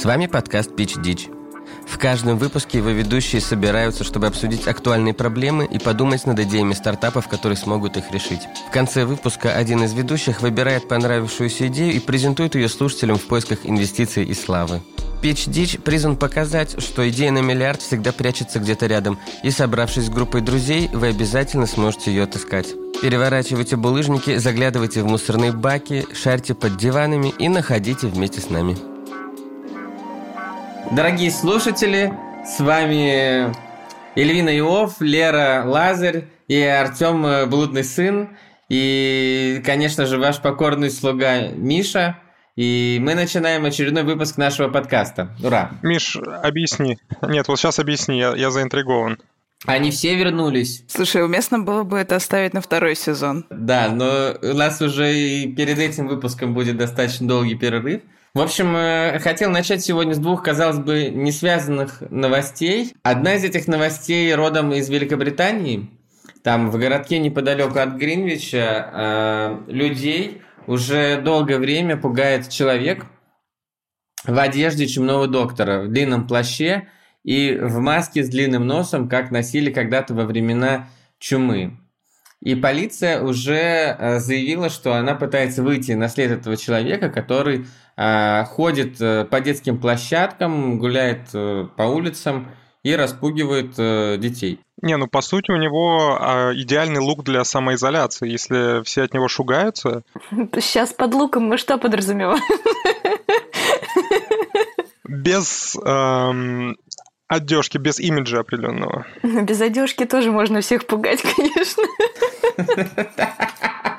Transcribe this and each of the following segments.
С вами подкаст «Пич Дич». В каждом выпуске его ведущие собираются, чтобы обсудить актуальные проблемы и подумать над идеями стартапов, которые смогут их решить. В конце выпуска один из ведущих выбирает понравившуюся идею и презентует ее слушателям в поисках инвестиций и славы. Pitch Ditch призван показать, что идея на миллиард всегда прячется где-то рядом, и собравшись с группой друзей, вы обязательно сможете ее отыскать. Переворачивайте булыжники, заглядывайте в мусорные баки, шарьте под диванами и находите вместе с нами. Дорогие слушатели, с вами Эльвина Иов, Лера Лазарь и Артем э, Блудный Сын. И, конечно же, ваш покорный слуга Миша. И мы начинаем очередной выпуск нашего подкаста. Ура! Миш, объясни. Нет, вот сейчас объясни, я, я заинтригован. Они все вернулись. Слушай, уместно было бы это оставить на второй сезон. Да, но у нас уже и перед этим выпуском будет достаточно долгий перерыв. В общем, э, хотел начать сегодня с двух, казалось бы, не связанных новостей. Одна из этих новостей родом из Великобритании. Там в городке неподалеку от Гринвича э, людей уже долгое время пугает человек в одежде чумного доктора, в длинном плаще и в маске с длинным носом, как носили когда-то во времена чумы. И полиция уже э, заявила, что она пытается выйти на след этого человека, который э, ходит э, по детским площадкам, гуляет по улицам и распугивает детей. Не, ну по сути у него а, идеальный лук для самоизоляции. Если все от него шугаются... Сейчас под луком мы что подразумеваем? Без эм, одежки, без имиджа определенного. Без одежки тоже можно всех пугать, конечно.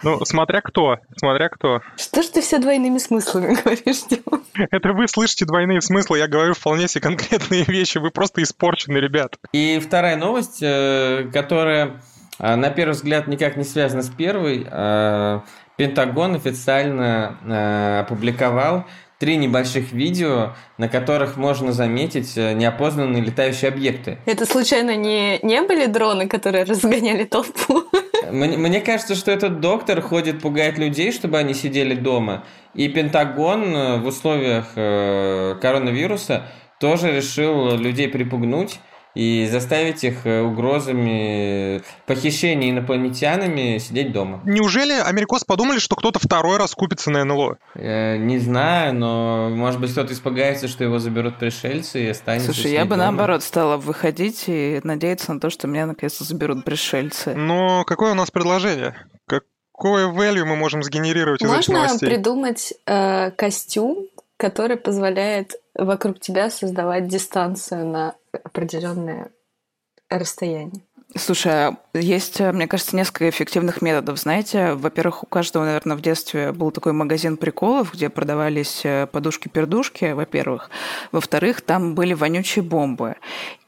Ну, смотря кто, смотря кто. Что ж ты все двойными смыслами говоришь, Дима? Это вы слышите двойные смыслы, я говорю вполне себе конкретные вещи, вы просто испорчены, ребят. И вторая новость, э, которая э, на первый взгляд никак не связана с первой. Э, Пентагон официально опубликовал три небольших видео, на которых можно заметить э, неопознанные летающие объекты. Это случайно не, не были дроны, которые разгоняли толпу? Мне, мне кажется, что этот доктор ходит пугать людей, чтобы они сидели дома. И Пентагон э, в условиях э, коронавируса тоже решил людей припугнуть и заставить их э, угрозами похищения инопланетянами сидеть дома. Неужели америкос подумали, что кто-то второй раз купится на НЛО? Э, не знаю, но может быть кто-то испугается, что его заберут пришельцы и останется Слушай, я бы дома. наоборот стала выходить и надеяться на то, что меня наконец-то заберут пришельцы. Но какое у нас предложение? Какое value мы можем сгенерировать Можно из этих новостей? Можно придумать э, костюм, который позволяет вокруг тебя создавать дистанцию на определенное расстояние. Слушай, а есть, мне кажется, несколько эффективных методов. Знаете, во-первых, у каждого, наверное, в детстве был такой магазин приколов, где продавались э, подушки-пердушки, во-первых. Во-вторых, там были вонючие бомбы.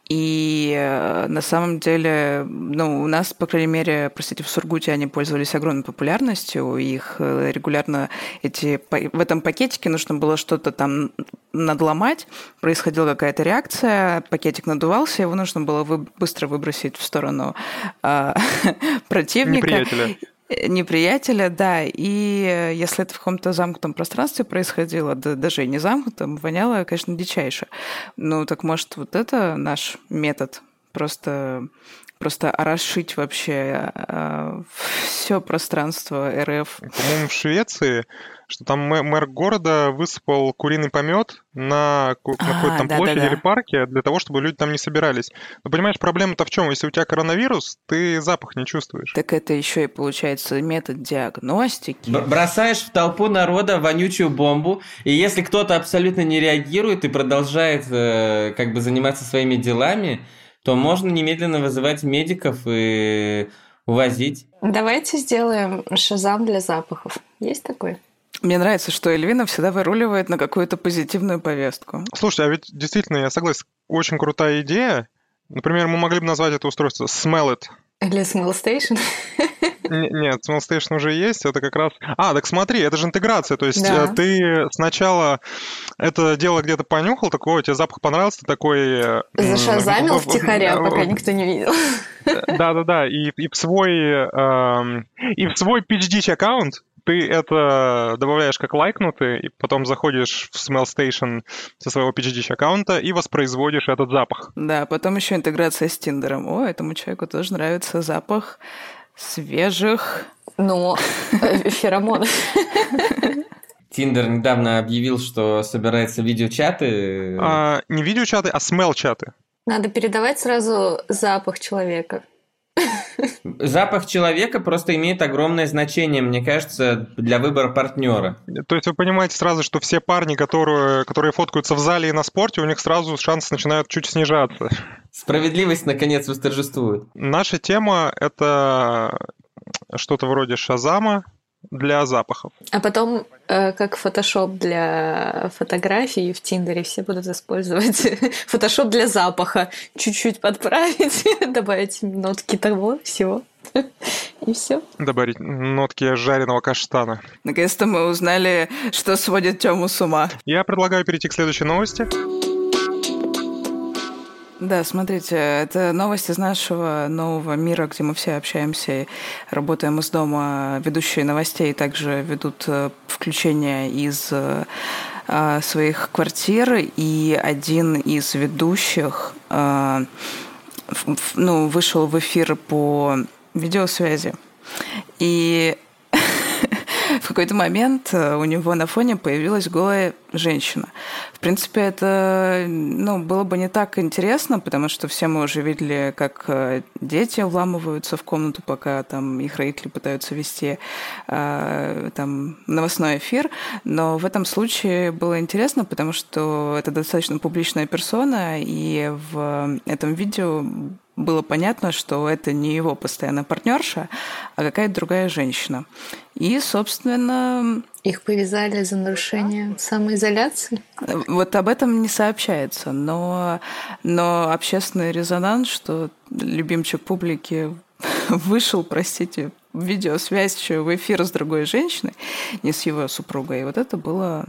И э, на самом деле, ну, у нас, по крайней мере, простите, в Сургуте они пользовались огромной популярностью. Их э, регулярно эти в этом пакетике нужно было что-то там надломать, происходила какая-то реакция, пакетик надувался, его нужно было вы, быстро выбросить в сторону э, противника. Неприятеля неприятеля, да, и если это в каком-то замкнутом пространстве происходило, да, даже и не замкнутом, воняло, конечно, дичайше. Ну, так может, вот это наш метод? Просто просто орошить вообще э, все пространство РФ. По-моему, в Швеции что там мэр города высыпал куриный помет на, на а, какой-то там да, площади да, да. или парке для того, чтобы люди там не собирались. Но понимаешь, проблема-то в чем? Если у тебя коронавирус, ты запах не чувствуешь. Так это еще и получается метод диагностики. Бросаешь в толпу народа вонючую бомбу, и если кто-то абсолютно не реагирует и продолжает э, как бы заниматься своими делами, то можно немедленно вызывать медиков и увозить. Давайте сделаем шазам для запахов. Есть такой? Мне нравится, что Эльвина всегда выруливает на какую-то позитивную повестку. Слушай, а ведь действительно, я согласен, очень крутая идея. Например, мы могли бы назвать это устройство Smell It. Или Smell Station. Нет, Small Station уже есть, это как раз... А, так смотри, это же интеграция, то есть да. Э, ты сначала это дело где-то понюхал, такой, тебе запах понравился, ты такой... Э, Зашазамил втихаря, пока никто не видел. Да-да-да, и, и в свой, э, и в свой PitchDitch аккаунт ты это добавляешь как лайкнутый, и потом заходишь в Smell Station со своего PGD аккаунта и воспроизводишь этот запах. Да, потом еще интеграция с Тиндером. О, этому человеку тоже нравится запах свежих... Ну, э, феромонов. Тиндер недавно объявил, что собирается видеочаты. А, не видеочаты, а смел-чаты. Надо передавать сразу запах человека. Запах человека просто имеет огромное значение, мне кажется, для выбора партнера. То есть вы понимаете сразу, что все парни, которые, которые фоткаются в зале и на спорте, у них сразу шансы начинают чуть снижаться. Справедливость, наконец, восторжествует. Наша тема — это что-то вроде Шазама, для запахов. А потом, э, как фотошоп для фотографий в Тиндере, все будут использовать фотошоп для запаха. Чуть-чуть подправить, добавить нотки того всего. И все. Добавить нотки жареного каштана. Наконец-то мы узнали, что сводит Тему с ума. Я предлагаю перейти к следующей новости. Да, смотрите, это новость из нашего нового мира, где мы все общаемся работаем из дома. Ведущие новостей также ведут э, включение из э, а, своих квартир, и один из ведущих э, ну, вышел в эфир по видеосвязи. И в какой-то момент э, у него на фоне появилась голая женщина. В принципе, это ну, было бы не так интересно, потому что все мы уже видели, как э, дети вламываются в комнату, пока там их родители пытаются вести э, там, новостной эфир. Но в этом случае было интересно, потому что это достаточно публичная персона, и в этом видео было понятно, что это не его постоянная партнерша, а какая-то другая женщина. И, собственно... Их повязали за нарушение самоизоляции? Вот об этом не сообщается, но, но общественный резонанс, что любимчик публики вышел, простите, видеосвязь еще в эфир с другой женщиной, не с его супругой. И вот это было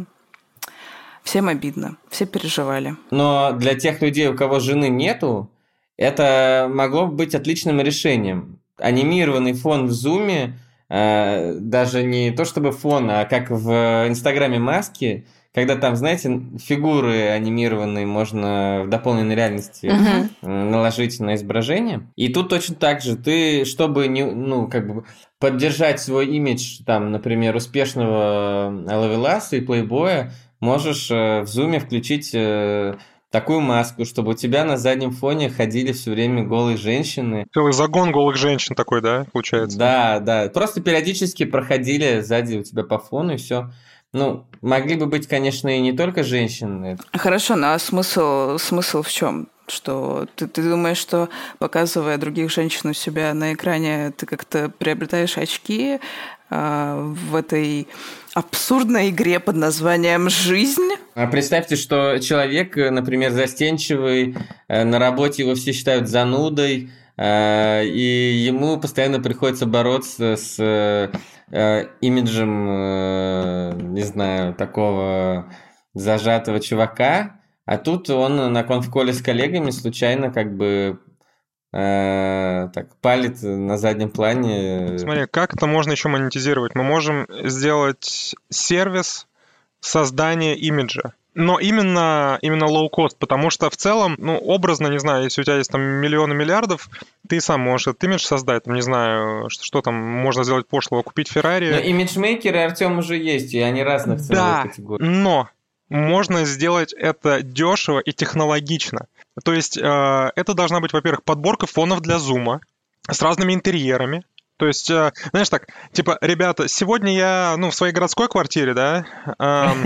всем обидно, все переживали. Но для тех людей, у кого жены нету, это могло бы быть отличным решением. Анимированный фон в зуме, э, даже не то чтобы фон, а как в Инстаграме маски, когда там, знаете, фигуры анимированные можно в дополненной реальности uh-huh. наложить на изображение. И тут точно так же, ты, чтобы не, ну, как бы поддержать свой имидж, там, например, успешного ловеласа и плейбоя, можешь э, в зуме включить такую маску, чтобы у тебя на заднем фоне ходили все время голые женщины. Целый загон голых женщин такой, да, получается? Да, да. Просто периодически проходили сзади у тебя по фону и все. Ну, могли бы быть, конечно, и не только женщины. Хорошо, но а смысл, смысл в чем? Что ты, ты думаешь, что показывая других женщин у себя на экране, ты как-то приобретаешь очки э, в этой абсурдной игре под названием «Жизнь». А представьте, что человек, например, застенчивый, э, на работе его все считают занудой, э, и ему постоянно приходится бороться с э, имиджем, не знаю, такого зажатого чувака, а тут он на конфколе с коллегами случайно как бы э, так палит на заднем плане. Смотри, как это можно еще монетизировать? Мы можем сделать сервис создания имиджа. Но именно, именно low-cost, потому что в целом, ну, образно, не знаю, если у тебя есть там миллионы миллиардов, ты сам можешь этот имидж создать, там, не знаю, что, что там можно сделать пошлого, купить Феррари. Но имиджмейкеры, Артем, уже есть, и они разных ценовых да, категорий. но можно сделать это дешево и технологично. То есть э, это должна быть, во-первых, подборка фонов для зума с разными интерьерами. То есть, э, знаешь так, типа, ребята, сегодня я, ну, в своей городской квартире, да,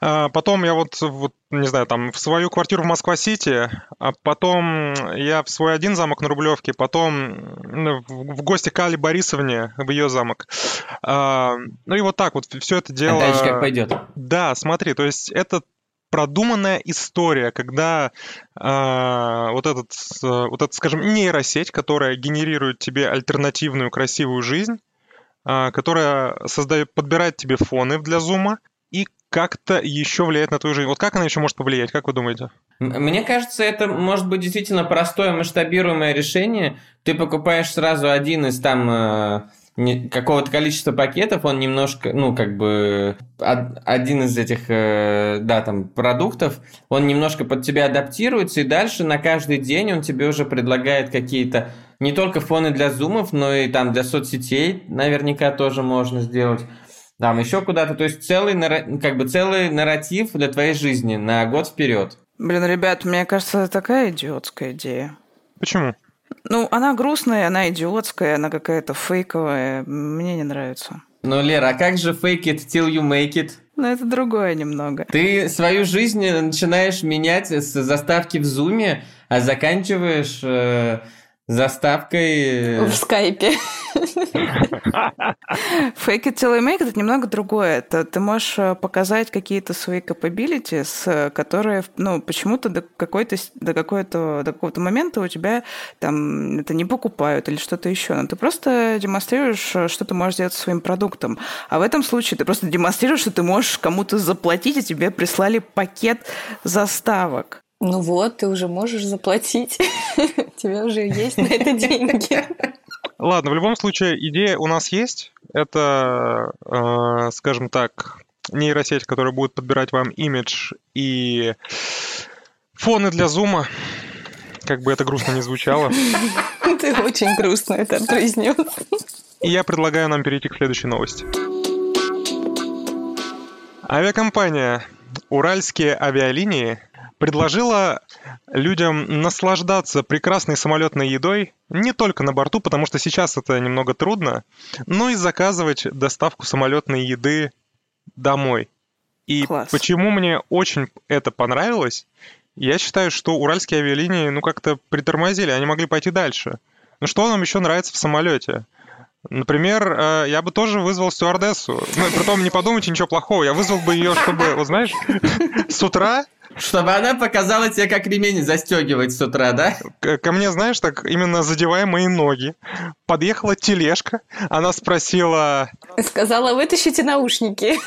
э, потом я вот, вот, не знаю, там, в свою квартиру в Москва-Сити, а потом я в свой один замок на Рублевке, потом в гости к Али Борисовне в ее замок. Э, ну и вот так вот все это дело... А дальше как пойдет. Да, смотри, то есть это продуманная история, когда э, вот этот, э, вот этот, скажем, нейросеть, которая генерирует тебе альтернативную красивую жизнь, э, которая создает, подбирает тебе фоны для зума и как-то еще влияет на твою жизнь. Вот как она еще может повлиять, как вы думаете? Мне кажется, это может быть действительно простое масштабируемое решение. Ты покупаешь сразу один из там какого-то количества пакетов, он немножко, ну, как бы, один из этих, э, да, там, продуктов, он немножко под тебя адаптируется, и дальше на каждый день он тебе уже предлагает какие-то не только фоны для зумов, но и там для соцсетей наверняка тоже можно сделать. Там еще куда-то, то есть целый, как бы целый нарратив для твоей жизни на год вперед. Блин, ребят, мне кажется, это такая идиотская идея. Почему? Ну, она грустная, она идиотская, она какая-то фейковая. Мне не нравится. Ну, Лера, а как же fake it till you make it? Ну, это другое немного. Ты свою жизнь начинаешь менять с заставки в зуме, а заканчиваешь э, заставкой... В скайпе. Fake it till you make it это немного другое. Это ты можешь э, показать какие-то свои capabilities, которые, ну, почему-то до какой-то до какой-то до какого-то момента у тебя там это не покупают или что-то еще. Но ты просто демонстрируешь, э, что ты можешь сделать со своим продуктом. А в этом случае ты просто демонстрируешь, что ты можешь кому-то заплатить, и тебе прислали пакет заставок. Ну вот, ты уже можешь заплатить. У тебя уже есть на это деньги. Ладно, в любом случае, идея у нас есть. Это, э, скажем так, нейросеть, которая будет подбирать вам имидж и фоны для зума. Как бы это грустно не звучало. Ты очень грустно это произнес. И я предлагаю нам перейти к следующей новости. Авиакомпания «Уральские авиалинии» предложила людям наслаждаться прекрасной самолетной едой не только на борту, потому что сейчас это немного трудно, но и заказывать доставку самолетной еды домой. И Класс. почему мне очень это понравилось, я считаю, что уральские авиалинии ну как-то притормозили, они могли пойти дальше. Ну что нам еще нравится в самолете? Например, э, я бы тоже вызвал стюардессу. Ну, притом не подумайте ничего плохого. Я вызвал бы ее, чтобы, вот знаешь, с утра чтобы она показала тебе, как ремень застегивать с утра, да? Ко мне, знаешь, так именно задевая мои ноги. Подъехала тележка, она спросила... Сказала, вытащите наушники.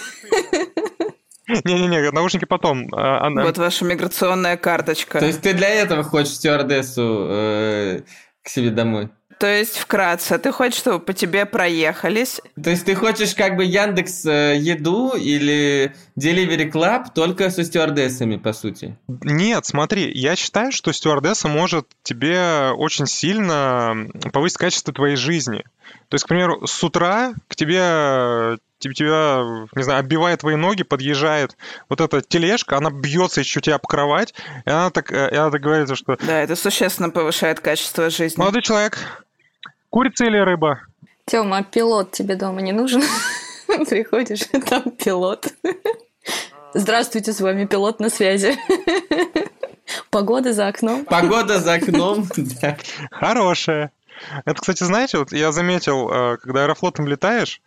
Не-не-не, наушники потом. А, она... Вот ваша миграционная карточка. То есть ты для этого хочешь стюардессу э, к себе домой? То есть, вкратце, ты хочешь, чтобы по тебе проехались? То есть, ты хочешь как бы Яндекс э, Еду или Delivery Club только со стюардессами, по сути? Нет, смотри, я считаю, что стюардесса может тебе очень сильно повысить качество твоей жизни. То есть, к примеру, с утра к тебе тебя, не знаю, оббивает твои ноги, подъезжает вот эта тележка, она бьется еще тебя об кровать, и она так, э, и она так говорит, что... Да, это существенно повышает качество жизни. Молодой человек, Курица или рыба? Тёма, а пилот тебе дома не нужен? Приходишь, там пилот. Здравствуйте, с вами пилот на связи. Погода за окном. Погода за окном, да. Хорошая. Это, кстати, знаете, вот я заметил, э, когда аэрофлотом летаешь,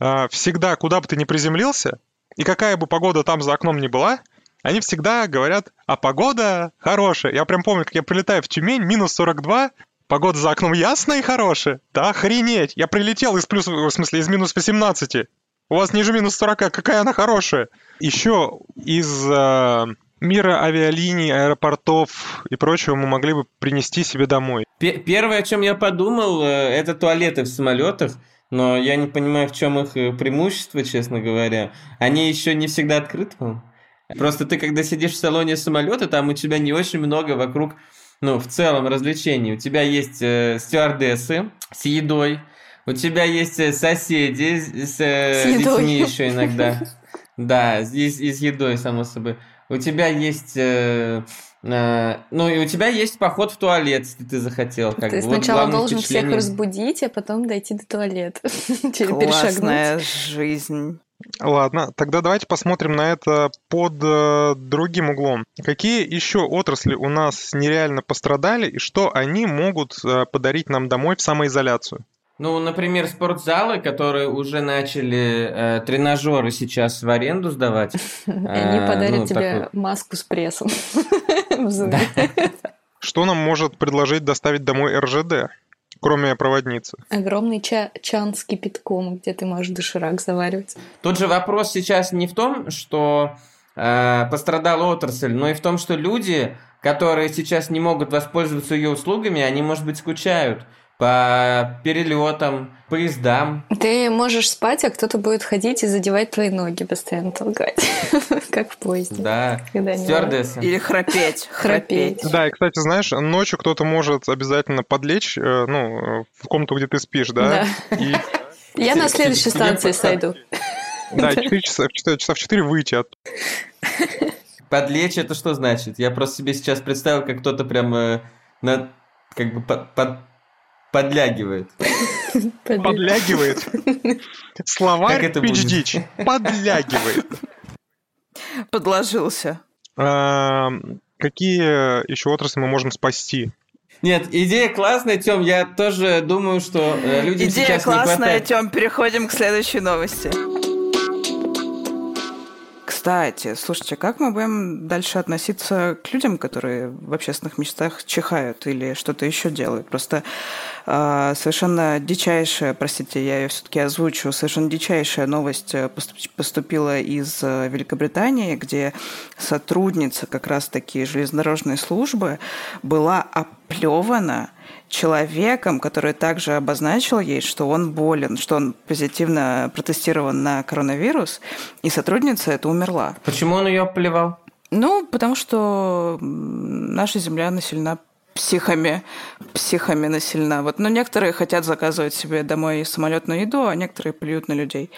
э, всегда, куда бы ты ни приземлился, и какая бы погода там за окном ни была, они всегда говорят, а погода хорошая. Я прям помню, как я прилетаю в Тюмень, минус 42, Погода за окном ясная и хорошая? Да охренеть! Я прилетел из плюс, в смысле, из минус 18. У вас ниже минус 40, какая она хорошая? Еще из э, мира авиалиний, аэропортов и прочего мы могли бы принести себе домой. Первое, о чем я подумал, э, это туалеты в самолетах. Но я не понимаю, в чем их э, преимущество, честно говоря. Они еще не всегда открыты, Просто ты, когда сидишь в салоне самолета, там у тебя не очень много вокруг ну, в целом развлечений. У тебя есть э, стюардессы с едой, у тебя есть э, соседи с, э, с детьми еще иногда. Да, и, и с едой, само собой. У тебя есть... Э, э, ну, и у тебя есть поход в туалет, если ты захотел. Как ты бы. сначала вот должен всех разбудить, а потом дойти до туалета. Классная жизнь. Ладно, тогда давайте посмотрим на это под э, другим углом. Какие еще отрасли у нас нереально пострадали и что они могут э, подарить нам домой в самоизоляцию? Ну, например, спортзалы, которые уже начали э, тренажеры сейчас в аренду сдавать. Они э, подарят ну, тебе маску с прессом. Что нам может предложить доставить домой РЖД? Кроме проводницы. Огромный ча чан с кипятком, где ты можешь доширак заваривать. Тут же вопрос сейчас не в том, что э, пострадала отрасль, но и в том, что люди, которые сейчас не могут воспользоваться ее услугами, они, может быть, скучают по перелетам, поездам. Ты можешь спать, а кто-то будет ходить и задевать твои ноги, постоянно толкать, как в поезде. Да, стюардесса. Или храпеть. Храпеть. Да, и, кстати, знаешь, ночью кто-то может обязательно подлечь, э, ну, в комнату, где ты спишь, да? Да. Я на следующей станции сойду. Да, 4 часа, часа в 4 выйти от... Подлечь это что значит? Я просто себе сейчас представил, как кто-то прям э, на, как бы под, под, подлягивает. Подлягивает. Словарь PhD. Подлягивает. Подложился. А, какие еще отрасли мы можем спасти? Нет, идея классная, Тём. Я тоже думаю, что э, людям идея сейчас классная, не хватает... Тём. Переходим к следующей новости. Кстати, слушайте, как мы будем дальше относиться к людям, которые в общественных местах чихают или что-то еще делают? Просто э, совершенно дичайшая, простите, я ее все-таки озвучу, совершенно дичайшая новость э, поступила из э, Великобритании, где сотрудница как раз-таки железнодорожной службы была оплевана человеком, который также обозначил ей, что он болен, что он позитивно протестирован на коронавирус, и сотрудница это умерла. Почему он ее плевал? Ну, потому что наша земля населена психами, психами населена. Вот, но некоторые хотят заказывать себе домой самолетную еду, а некоторые плюют на людей.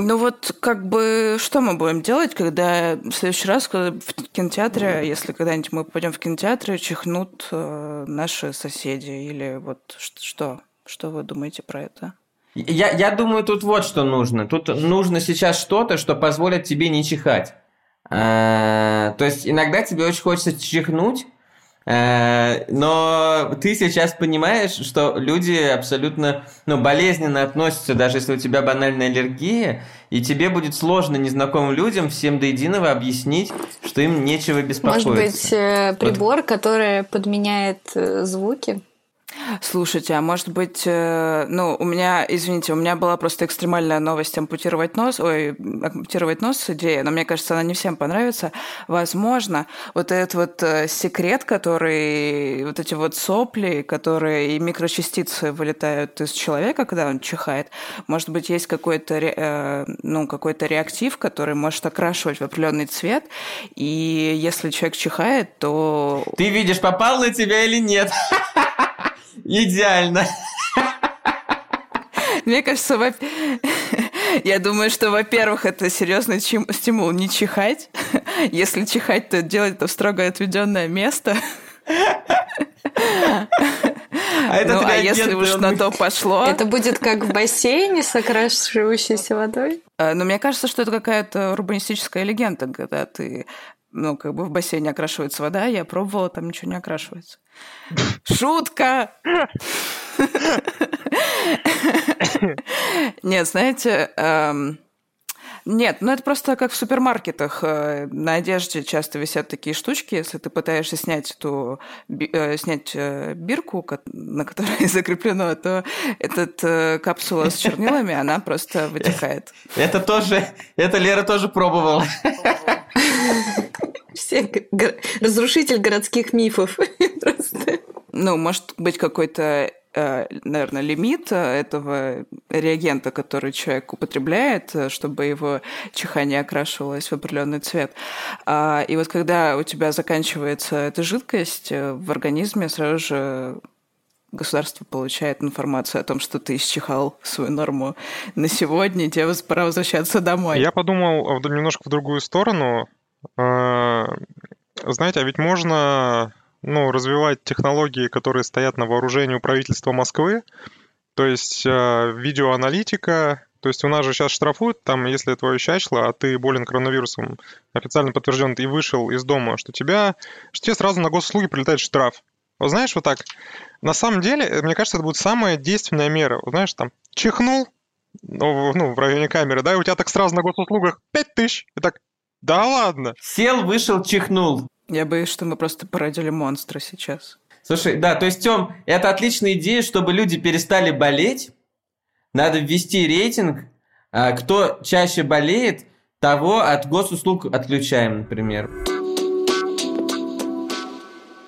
Ну вот как бы что мы будем делать, когда в следующий раз когда в кинотеатре, если когда-нибудь мы пойдем в кинотеатр, чихнут э, наши соседи или вот что? Что вы думаете про это? Я, я думаю, тут вот что нужно. Тут нужно сейчас что-то, что позволит тебе не чихать. А, то есть иногда тебе очень хочется чихнуть, но ты сейчас понимаешь, что люди абсолютно ну, болезненно относятся, даже если у тебя банальная аллергия, и тебе будет сложно незнакомым людям всем до единого объяснить, что им нечего беспокоиться. Может быть, э, прибор, вот. который подменяет э, звуки? Слушайте, а может быть, э, ну, у меня, извините, у меня была просто экстремальная новость ампутировать нос, ой, ампутировать нос идея, но мне кажется, она не всем понравится. Возможно, вот этот вот э, секрет, который, вот эти вот сопли, которые и микрочастицы вылетают из человека, когда он чихает, может быть, есть какой-то, э, ну, какой-то реактив, который может окрашивать в определенный цвет, и если человек чихает, то... Ты видишь, попал на тебя или нет? Идеально. Мне кажется, во... я думаю, что, во-первых, это серьезный стимул не чихать. Если чихать, то делать это в строго отведенное место. А, это ну, а если уж на то пошло... Это будет как в бассейне с окрашивающейся водой? А, Но ну, мне кажется, что это какая-то урбанистическая легенда, когда ты ну, как бы в бассейне окрашивается вода, я пробовала, там ничего не окрашивается. Шутка! Нет, знаете, эм, нет, ну это просто как в супермаркетах. Э, на одежде часто висят такие штучки, если ты пытаешься снять эту э, снять э, бирку, на которой закреплено, то эта капсула с чернилами, она просто вытекает. Это тоже, это Лера тоже пробовала. Все разрушитель городских мифов. Ну, может быть, какой-то наверное, лимит этого реагента, который человек употребляет, чтобы его чихание окрашивалось в определенный цвет. А, и вот когда у тебя заканчивается эта жидкость, э, в организме сразу же государство получает информацию о том, что ты исчихал свою норму на сегодня, тебе пора возвращаться домой. Я подумал немножко в другую сторону. Знаете, а ведь можно ну, развивать технологии, которые стоят на вооружении у правительства Москвы, то есть э, видеоаналитика, то есть у нас же сейчас штрафуют, там, если твое чачло, а ты болен коронавирусом, официально подтвержден, и вышел из дома, что тебя, что тебе сразу на госуслуги прилетает штраф. Вот знаешь, вот так. На самом деле, мне кажется, это будет самая действенная мера. Вот знаешь, там, чихнул, ну, ну, в районе камеры, да, и у тебя так сразу на госуслугах 5 тысяч. И так, да ладно. Сел, вышел, чихнул. Я боюсь, что мы просто породили монстра сейчас. Слушай, да, то есть, Тём, это отличная идея, чтобы люди перестали болеть. Надо ввести рейтинг. А кто чаще болеет, того от госуслуг отключаем, например.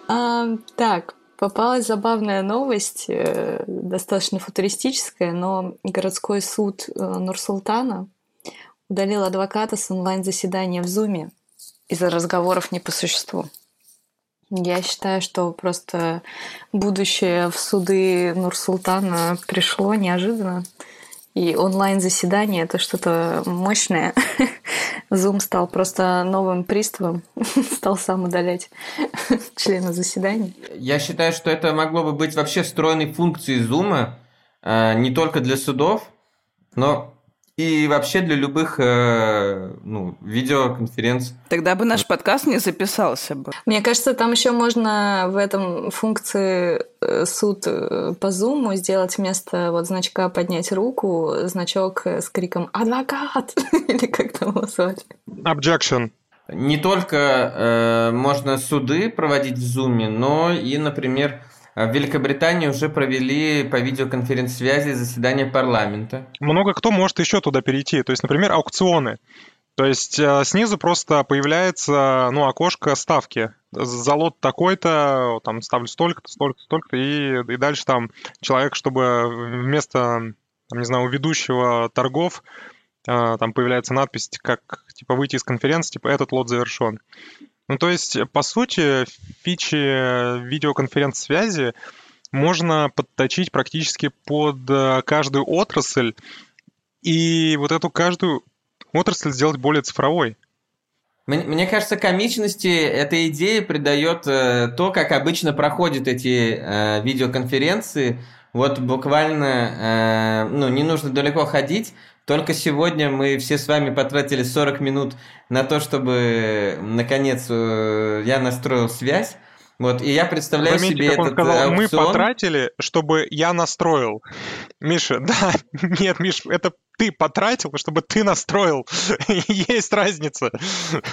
А, так, Попалась забавная новость, э, достаточно футуристическая, но городской суд э, Нур-Султана удалил адвоката с онлайн-заседания в Зуме из-за разговоров не по существу. Я считаю, что просто будущее в суды Нур-Султана пришло неожиданно. И онлайн-заседание — это что-то мощное. Zoom стал просто новым приставом, стал сам удалять члена заседаний. Я считаю, что это могло бы быть вообще встроенной функцией Zoom, а, не только для судов, но и вообще для любых э, ну, видеоконференций. Тогда бы наш подкаст не записался бы. Мне кажется, там еще можно в этом функции э, суд э, по зуму сделать вместо вот значка поднять руку значок с криком «Адвокат!» или как там его звать. Objection. Не только э, можно суды проводить в зуме, но и, например, в Великобритании уже провели по видеоконференц-связи заседание парламента. Много кто может еще туда перейти. То есть, например, аукционы. То есть э, снизу просто появляется ну, окошко ставки. За лот такой-то, там ставлю столько-то, столько-то, столько-то, и, и дальше там человек, чтобы вместо, там, не знаю, у ведущего торгов э, там появляется надпись, как типа выйти из конференции, типа этот лот завершен. Ну, то есть, по сути, фичи видеоконференц-связи можно подточить практически под э, каждую отрасль, и вот эту каждую отрасль сделать более цифровой. Мне кажется, комичности эта идея придает э, то, как обычно проходят эти э, видеоконференции. Вот буквально, ну, не нужно далеко ходить. Только сегодня мы все с вами потратили 40 минут на то, чтобы наконец э, я настроил связь. Вот, и я представляю Заметьте, себе как он этот сказал, аукцион. мы потратили, чтобы я настроил. Миша, да, нет, Миш, это ты потратил, чтобы ты настроил. Есть разница.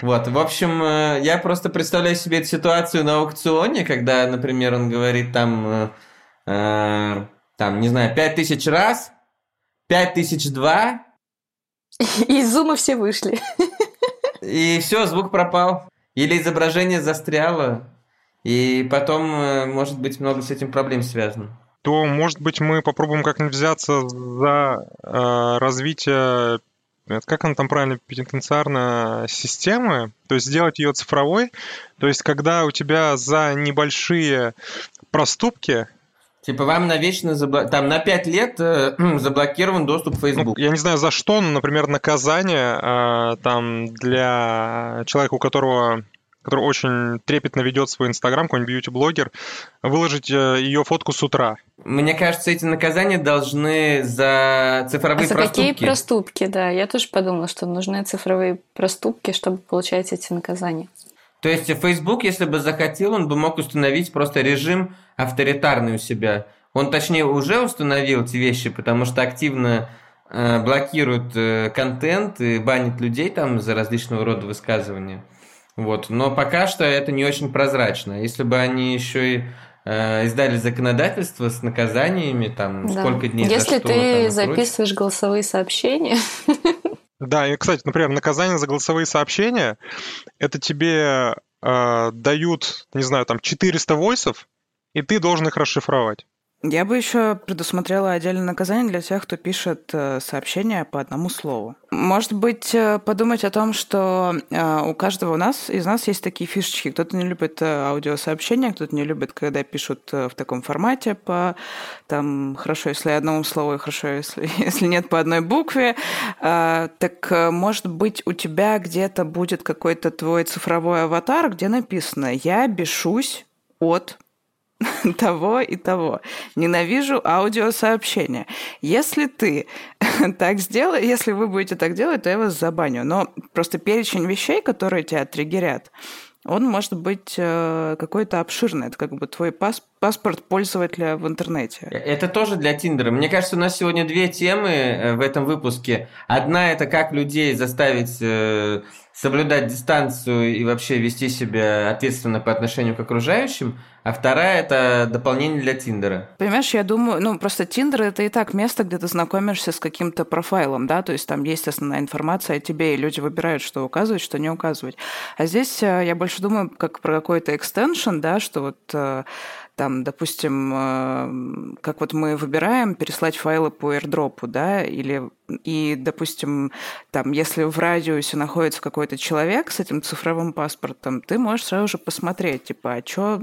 Вот, в общем, э, я просто представляю себе эту ситуацию на аукционе, когда, например, он говорит там, э, там, не знаю, 5000 раз, 5002, Из зума все вышли. И все, звук пропал. Или изображение застряло. И потом, э, может быть, много с этим проблем связано. То, может быть, мы попробуем как-нибудь взяться за э, развитие как она там правильно, пенитенциарная системы, то есть сделать ее цифровой, то есть когда у тебя за небольшие проступки Типа вам навечно забл... там на 5 лет э, заблокирован доступ в Facebook. Ну, я не знаю за что, но, например, наказание э, там для человека, у которого который очень трепетно ведет свой инстаграм, какой-нибудь бьюти-блогер, выложить э, ее фотку с утра. Мне кажется, эти наказания должны за цифровые а за проступки. какие проступки, да. Я тоже подумала, что нужны цифровые проступки, чтобы получать эти наказания. То есть Facebook, если бы захотел, он бы мог установить просто режим авторитарный у себя. Он, точнее, уже установил эти вещи, потому что активно э, блокирует э, контент и банит людей там за различного рода высказывания. Вот. Но пока что это не очень прозрачно. Если бы они еще и э, издали законодательство с наказаниями, там, да. сколько дней Если за что, ты там, записываешь голосовые сообщения, Да, и, кстати, например, наказание за голосовые сообщения, это тебе э, дают, не знаю, там 400 войсов, и ты должен их расшифровать. Я бы еще предусмотрела отдельное наказание для тех, кто пишет э, сообщения по одному слову. Может быть, э, подумать о том, что э, у каждого у нас, из нас есть такие фишечки. Кто-то не любит аудиосообщения, кто-то не любит, когда пишут в таком формате по там хорошо, если одному слову, и хорошо, если, если нет по одной букве. Так, может быть, у тебя где-то будет какой-то твой цифровой аватар, где написано «Я бешусь от того и того. Ненавижу аудиосообщения. Если ты так сделаешь, если вы будете так делать, то я вас забаню. Но просто перечень вещей, которые тебя триггерят, он может быть э, какой-то обширный. Это как бы твой пас паспорт пользователя в интернете. Это тоже для Тиндера. Мне кажется, у нас сегодня две темы э, в этом выпуске. Одна – это как людей заставить э, соблюдать дистанцию и вообще вести себя ответственно по отношению к окружающим, а вторая – это дополнение для Тиндера. Понимаешь, я думаю, ну, просто Тиндер – это и так место, где ты знакомишься с каким-то профайлом, да, то есть там есть основная информация о тебе, и люди выбирают, что указывать, что не указывать. А здесь э, я больше думаю как про какой-то экстеншн, да, что вот там, допустим, э, как вот мы выбираем переслать файлы по airdrop, да, или и, допустим, там, если в радиусе находится какой-то человек с этим цифровым паспортом, ты можешь сразу же посмотреть, типа, а что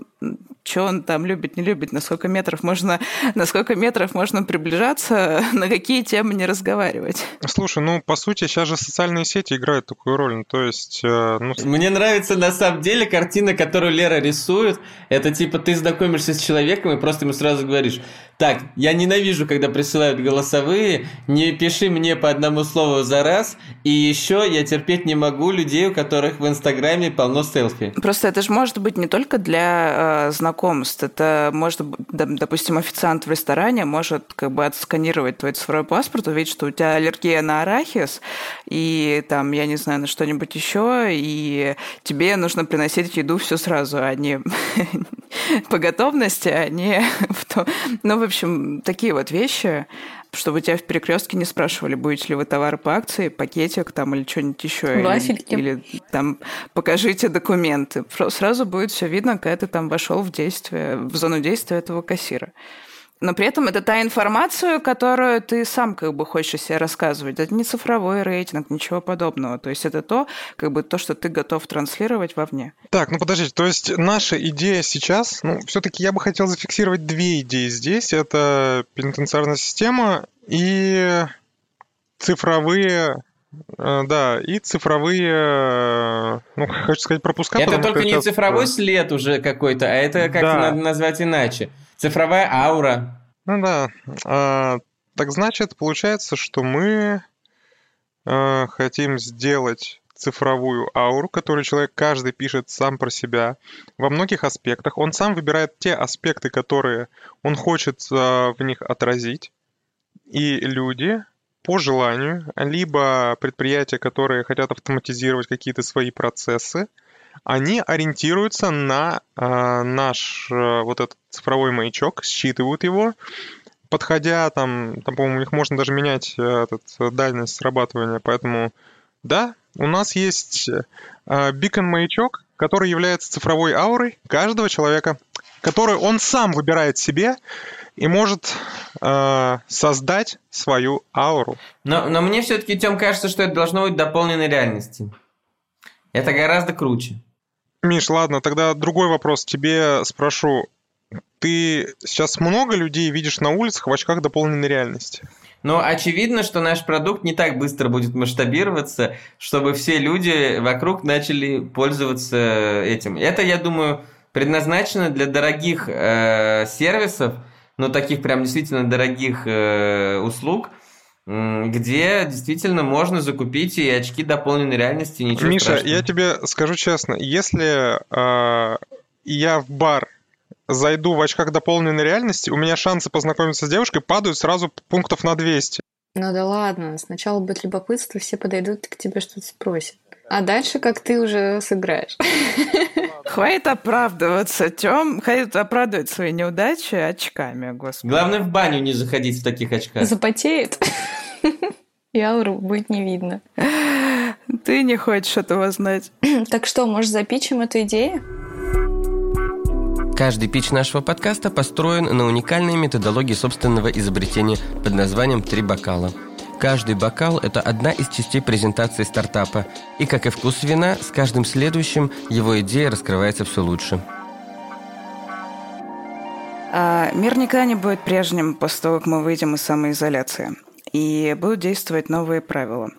что он там любит, не любит, на сколько метров можно, на сколько метров можно приближаться, на какие темы не разговаривать. Слушай, ну, по сути, сейчас же социальные сети играют такую роль, ну, то есть... Э, ну... Мне нравится, на самом деле, картина, которую Лера рисует, это типа ты знакомишься с человеком и просто ему сразу говоришь, так, я ненавижу, когда присылают голосовые, не пиши мне по одному слову за раз, и еще я терпеть не могу людей, у которых в Инстаграме полно селфи. Просто это же может быть не только для э, знакомств, это может, допустим, официант в ресторане может как бы отсканировать твой цифровой паспорт, увидеть, что у тебя аллергия на арахис, и там, я не знаю, на что-нибудь еще, и тебе нужно приносить еду все сразу, а не по готовности, а не в то... Ну, в общем, такие вот вещи, чтобы тебя в перекрестке не спрашивали, будете ли вы товар по акции, пакетик там или что-нибудь еще. Вафельки. Или, или там покажите документы. Сразу будет все видно, когда ты там вошел в действие, в зону действия этого кассира но при этом это та информация, которую ты сам как бы хочешь себе рассказывать. Это не цифровой рейтинг, ничего подобного. То есть это то, как бы то, что ты готов транслировать вовне. Так, ну подождите, то есть наша идея сейчас, ну все-таки я бы хотел зафиксировать две идеи здесь. Это пенитенциарная система и цифровые э, да, и цифровые, э, ну, хочу сказать, пропуска. Это только не цифровой след уже какой-то, а это как да. надо назвать иначе. Цифровая аура. Ну да. А, так значит, получается, что мы а, хотим сделать цифровую ауру, которую человек каждый пишет сам про себя во многих аспектах. Он сам выбирает те аспекты, которые он хочет а, в них отразить. И люди по желанию, либо предприятия, которые хотят автоматизировать какие-то свои процессы, они ориентируются на э, наш э, вот этот цифровой маячок, считывают его, подходя там, там по-моему, у них можно даже менять э, этот, э, дальность срабатывания, поэтому да, у нас есть э, бикон-маячок, который является цифровой аурой каждого человека, который он сам выбирает себе и может э, создать свою ауру. Но, но мне все-таки, Тем, кажется, что это должно быть дополненной реальности. Это гораздо круче. Миш, ладно, тогда другой вопрос тебе спрошу. Ты сейчас много людей видишь на улицах в очках дополненной реальности? Но очевидно, что наш продукт не так быстро будет масштабироваться, чтобы все люди вокруг начали пользоваться этим. Это, я думаю, предназначено для дорогих э, сервисов, ну таких прям действительно дорогих э, услуг – где действительно можно закупить и очки дополненной реальности. Ничего Миша, страшного. я тебе скажу честно, если э, я в бар зайду в очках дополненной реальности, у меня шансы познакомиться с девушкой падают сразу пунктов на 200. Ну да ладно, сначала будет любопытство, все подойдут к тебе что-то спросят. А дальше как ты уже сыграешь. Хватит оправдываться, Тём. Хватит оправдывать свои неудачи очками, господи. Главное, в баню не заходить в таких очках. Запотеет. Ауру будет не видно. Ты не хочешь этого знать. Так что, может, запичим эту идею? Каждый пич нашего подкаста построен на уникальной методологии собственного изобретения под названием «Три бокала». Каждый бокал – это одна из частей презентации стартапа. И, как и вкус вина, с каждым следующим его идея раскрывается все лучше. А, мир никогда не будет прежним после того, как мы выйдем из самоизоляции. И будут действовать новые правила.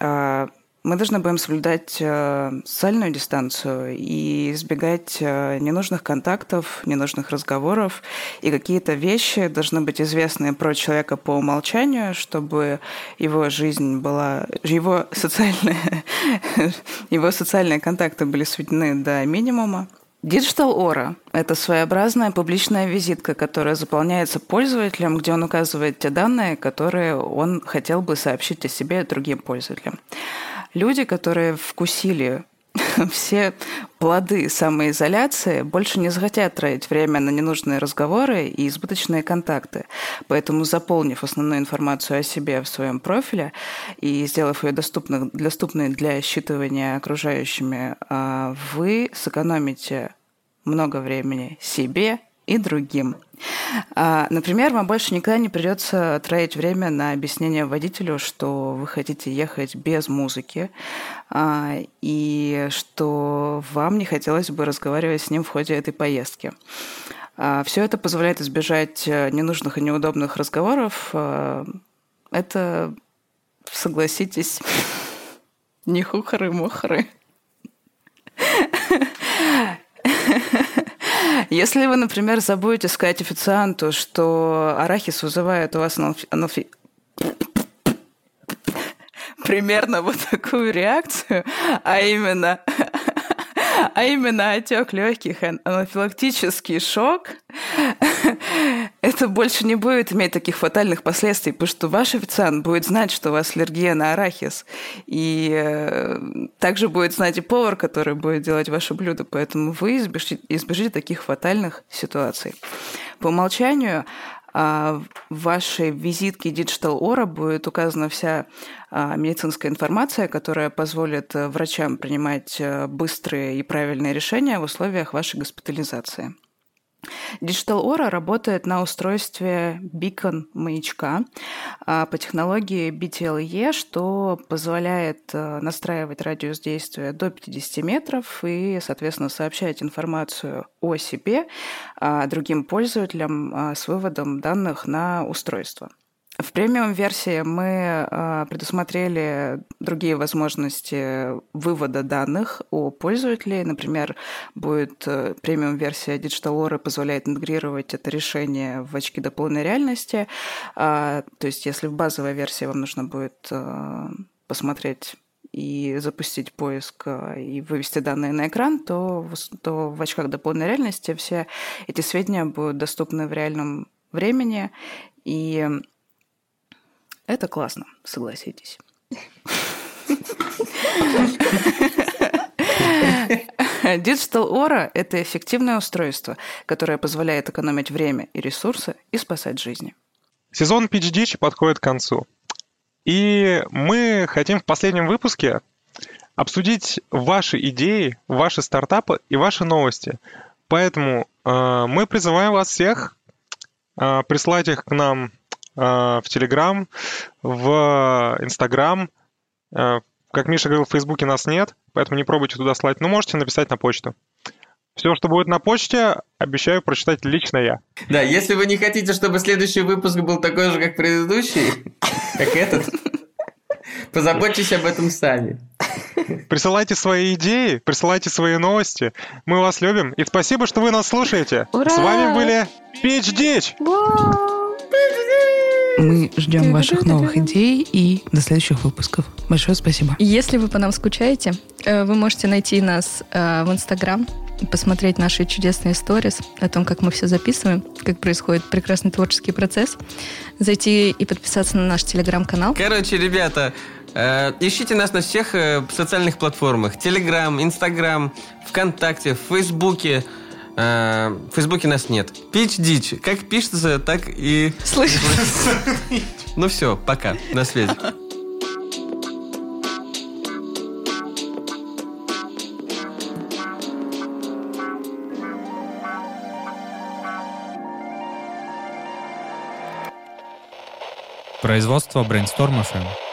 А, мы должны будем соблюдать э, социальную дистанцию и избегать э, ненужных контактов, ненужных разговоров. И какие-то вещи должны быть известны про человека по умолчанию, чтобы его жизнь была, его социальные, его социальные контакты были сведены до минимума. Digital Aura – это своеобразная публичная визитка, которая заполняется пользователем, где он указывает те данные, которые он хотел бы сообщить о себе другим пользователям люди, которые вкусили все плоды самоизоляции больше не захотят тратить время на ненужные разговоры и избыточные контакты. Поэтому, заполнив основную информацию о себе в своем профиле и сделав ее доступной, доступной для считывания окружающими, а, вы сэкономите много времени себе и другим. А, например, вам больше никогда не придется тратить время на объяснение водителю, что вы хотите ехать без музыки, а, и что вам не хотелось бы разговаривать с ним в ходе этой поездки. А, Все это позволяет избежать э, ненужных и неудобных разговоров. Это, согласитесь, не хухры-мухры. Если вы, например, забудете сказать официанту, что арахис вызывает у вас аналфи... примерно вот такую реакцию, а именно а именно отек легких, анафилактический шок, это больше не будет иметь таких фатальных последствий, потому что ваш официант будет знать, что у вас аллергия на арахис. И э, также будет знать и повар, который будет делать ваше блюдо. Поэтому вы избежите, избежите таких фатальных ситуаций. По умолчанию в вашей визитке Digital Aura будет указана вся а, медицинская информация, которая позволит э, врачам принимать э, быстрые и правильные решения в условиях вашей госпитализации. Digital Aura работает на устройстве Beacon маячка а, по технологии BTLE, что позволяет э, настраивать радиус действия до 50 метров и, соответственно, сообщать информацию о себе а, другим пользователям а, с выводом данных на устройство. В премиум-версии мы а, предусмотрели другие возможности вывода данных о пользователе. Например, будет э, премиум-версия Digital Aura позволяет интегрировать это решение в очки дополненной реальности. А, то есть, если в базовой версии вам нужно будет э, посмотреть и запустить поиск э, и вывести данные на экран, то, то в очках дополненной реальности все эти сведения будут доступны в реальном времени, и это классно, согласитесь. Digital Aura – это эффективное устройство, которое позволяет экономить время и ресурсы и спасать жизни. Сезон Pitch подходит к концу. И мы хотим в последнем выпуске обсудить ваши идеи, ваши стартапы и ваши новости. Поэтому э, мы призываем вас всех э, прислать их к нам в Телеграм, в Инстаграм. Э, как Миша говорил, в Фейсбуке нас нет, поэтому не пробуйте туда слать. Но можете написать на почту. Все, что будет на почте, обещаю прочитать лично я. Да, если вы не хотите, чтобы следующий выпуск был такой же, как предыдущий, как этот, позаботьтесь об этом сами. Присылайте свои идеи, присылайте свои новости. Мы вас любим. И спасибо, что вы нас слушаете. Ура! С вами были Пич Дич! Мы ждем ваших новых идей и до следующих выпусков. Большое спасибо. Если вы по нам скучаете, э, вы можете найти нас э, в Инстаграм, посмотреть наши чудесные сторис о том, как мы все записываем, как происходит прекрасный творческий процесс, зайти и подписаться на наш телеграм-канал. Короче, ребята, э, ищите нас на всех социальных платформах. Телеграм, Инстаграм, ВКонтакте, в Фейсбуке. Э, в Фейсбуке нас нет. Пич дичь. Как пишется, так и... Слышишь? Ну все, пока. На связи. Производство Brainstorm FM.